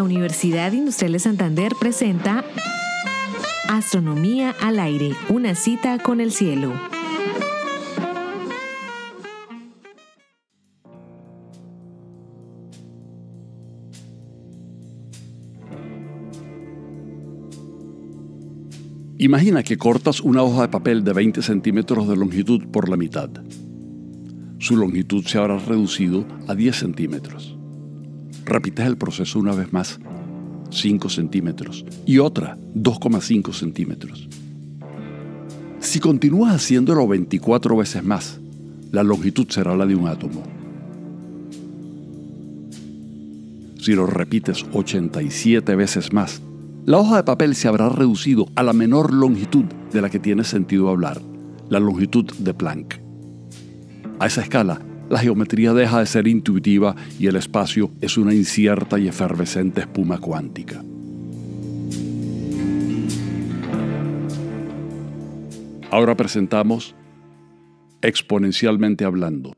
La Universidad Industrial de Santander presenta Astronomía al aire, una cita con el cielo. Imagina que cortas una hoja de papel de 20 centímetros de longitud por la mitad. Su longitud se habrá reducido a 10 centímetros. Repites el proceso una vez más, 5 centímetros, y otra, 2,5 centímetros. Si continúas haciéndolo 24 veces más, la longitud será la de un átomo. Si lo repites 87 veces más, la hoja de papel se habrá reducido a la menor longitud de la que tiene sentido hablar, la longitud de Planck. A esa escala, la geometría deja de ser intuitiva y el espacio es una incierta y efervescente espuma cuántica. Ahora presentamos exponencialmente hablando.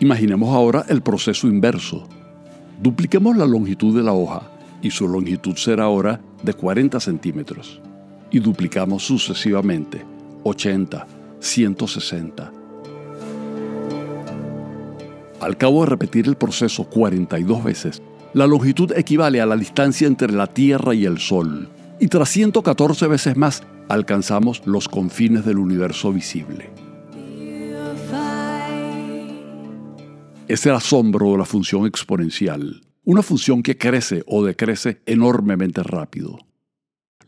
Imaginemos ahora el proceso inverso Dupliquemos la longitud de la hoja y su longitud será ahora de 40 centímetros. Y duplicamos sucesivamente 80, 160. Al cabo de repetir el proceso 42 veces, la longitud equivale a la distancia entre la Tierra y el Sol. Y tras 114 veces más, alcanzamos los confines del universo visible. es el asombro de la función exponencial, una función que crece o decrece enormemente rápido.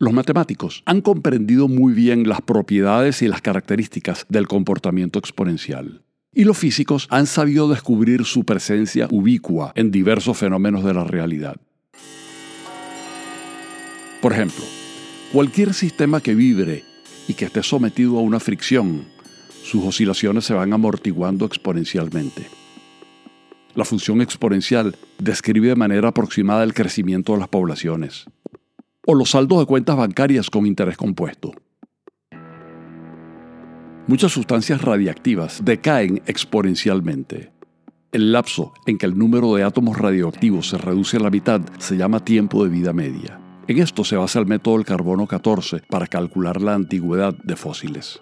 Los matemáticos han comprendido muy bien las propiedades y las características del comportamiento exponencial. Y los físicos han sabido descubrir su presencia ubicua en diversos fenómenos de la realidad. Por ejemplo, cualquier sistema que vibre y que esté sometido a una fricción, sus oscilaciones se van amortiguando exponencialmente. La función exponencial describe de manera aproximada el crecimiento de las poblaciones. O los saldos de cuentas bancarias con interés compuesto. Muchas sustancias radiactivas decaen exponencialmente. El lapso en que el número de átomos radioactivos se reduce a la mitad se llama tiempo de vida media. En esto se basa el método del carbono 14 para calcular la antigüedad de fósiles.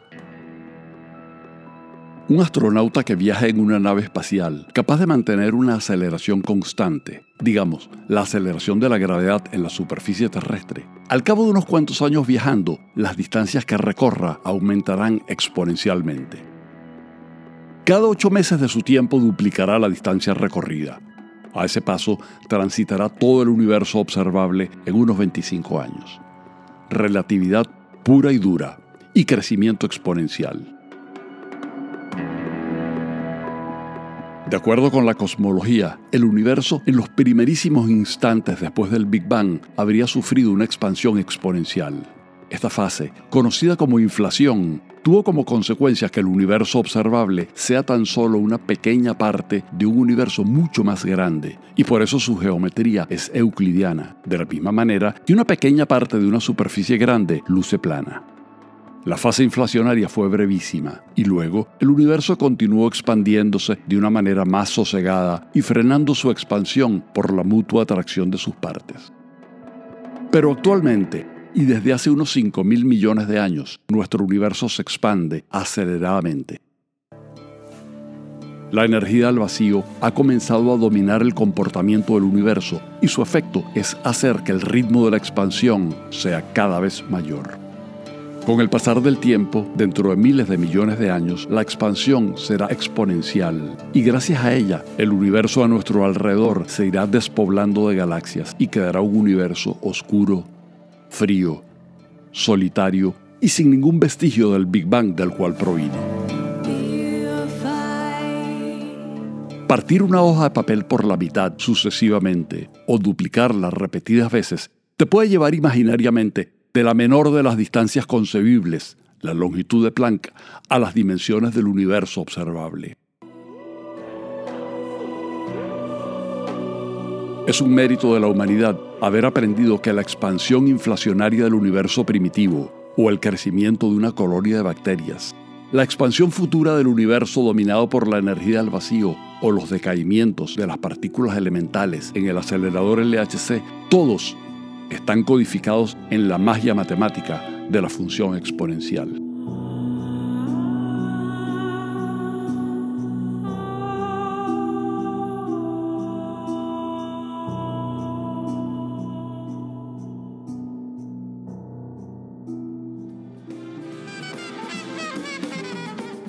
Un astronauta que viaja en una nave espacial, capaz de mantener una aceleración constante, digamos, la aceleración de la gravedad en la superficie terrestre, al cabo de unos cuantos años viajando, las distancias que recorra aumentarán exponencialmente. Cada ocho meses de su tiempo duplicará la distancia recorrida. A ese paso, transitará todo el universo observable en unos 25 años. Relatividad pura y dura y crecimiento exponencial. De acuerdo con la cosmología, el universo en los primerísimos instantes después del Big Bang habría sufrido una expansión exponencial. Esta fase, conocida como inflación, tuvo como consecuencia que el universo observable sea tan solo una pequeña parte de un universo mucho más grande, y por eso su geometría es euclidiana, de la misma manera que una pequeña parte de una superficie grande luce plana. La fase inflacionaria fue brevísima y luego el universo continuó expandiéndose de una manera más sosegada y frenando su expansión por la mutua atracción de sus partes. Pero actualmente, y desde hace unos 5 mil millones de años, nuestro universo se expande aceleradamente. La energía del vacío ha comenzado a dominar el comportamiento del universo y su efecto es hacer que el ritmo de la expansión sea cada vez mayor. Con el pasar del tiempo, dentro de miles de millones de años, la expansión será exponencial y gracias a ella, el universo a nuestro alrededor se irá despoblando de galaxias y quedará un universo oscuro, frío, solitario y sin ningún vestigio del Big Bang del cual proviene. Partir una hoja de papel por la mitad sucesivamente o duplicarla repetidas veces te puede llevar imaginariamente de la menor de las distancias concebibles, la longitud de Planck, a las dimensiones del universo observable. Es un mérito de la humanidad haber aprendido que la expansión inflacionaria del universo primitivo o el crecimiento de una colonia de bacterias, la expansión futura del universo dominado por la energía del vacío o los decaimientos de las partículas elementales en el acelerador LHC, todos están codificados en la magia matemática de la función exponencial.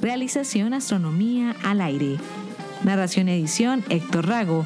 Realización Astronomía al aire. Narración edición Héctor Rago.